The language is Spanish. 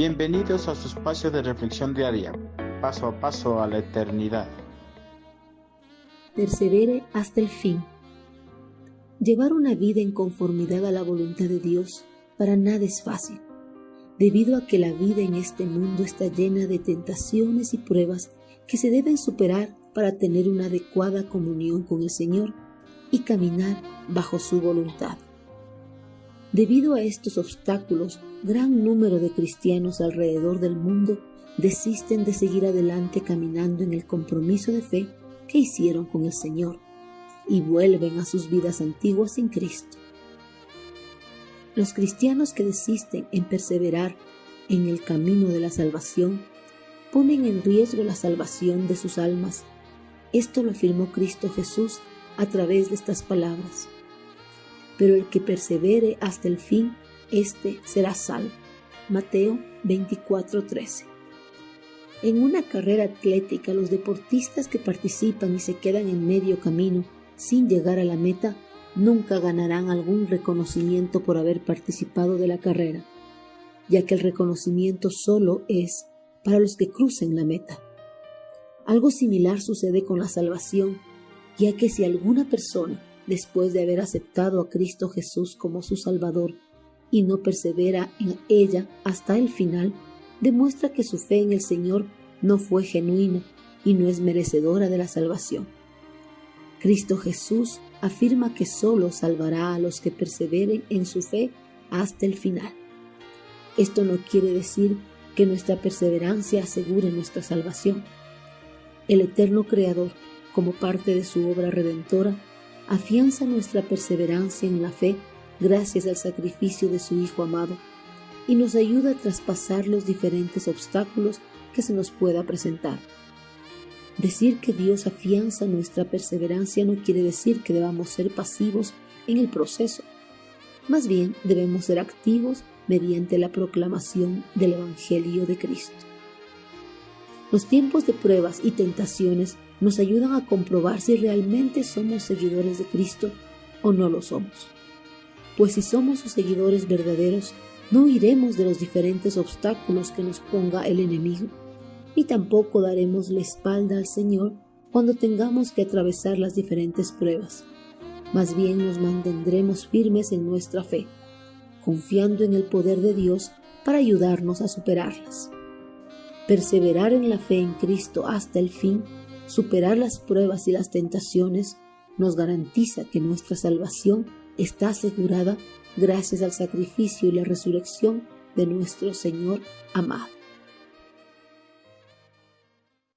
Bienvenidos a su espacio de reflexión diaria, paso a paso a la eternidad. Persevere hasta el fin. Llevar una vida en conformidad a la voluntad de Dios para nada es fácil, debido a que la vida en este mundo está llena de tentaciones y pruebas que se deben superar para tener una adecuada comunión con el Señor y caminar bajo su voluntad. Debido a estos obstáculos, gran número de cristianos alrededor del mundo desisten de seguir adelante caminando en el compromiso de fe que hicieron con el Señor y vuelven a sus vidas antiguas sin Cristo. Los cristianos que desisten en perseverar en el camino de la salvación ponen en riesgo la salvación de sus almas. Esto lo afirmó Cristo Jesús a través de estas palabras pero el que persevere hasta el fin, éste será salvo. Mateo 24:13. En una carrera atlética, los deportistas que participan y se quedan en medio camino sin llegar a la meta nunca ganarán algún reconocimiento por haber participado de la carrera, ya que el reconocimiento solo es para los que crucen la meta. Algo similar sucede con la salvación, ya que si alguna persona después de haber aceptado a Cristo Jesús como su Salvador y no persevera en ella hasta el final, demuestra que su fe en el Señor no fue genuina y no es merecedora de la salvación. Cristo Jesús afirma que solo salvará a los que perseveren en su fe hasta el final. Esto no quiere decir que nuestra perseverancia asegure nuestra salvación. El eterno Creador, como parte de su obra redentora, afianza nuestra perseverancia en la fe gracias al sacrificio de su Hijo amado y nos ayuda a traspasar los diferentes obstáculos que se nos pueda presentar. Decir que Dios afianza nuestra perseverancia no quiere decir que debamos ser pasivos en el proceso. Más bien debemos ser activos mediante la proclamación del Evangelio de Cristo. Los tiempos de pruebas y tentaciones nos ayudan a comprobar si realmente somos seguidores de Cristo o no lo somos. Pues si somos sus seguidores verdaderos, no iremos de los diferentes obstáculos que nos ponga el enemigo, y tampoco daremos la espalda al Señor cuando tengamos que atravesar las diferentes pruebas. Más bien nos mantendremos firmes en nuestra fe, confiando en el poder de Dios para ayudarnos a superarlas. Perseverar en la fe en Cristo hasta el fin, superar las pruebas y las tentaciones, nos garantiza que nuestra salvación está asegurada gracias al sacrificio y la resurrección de nuestro Señor amado.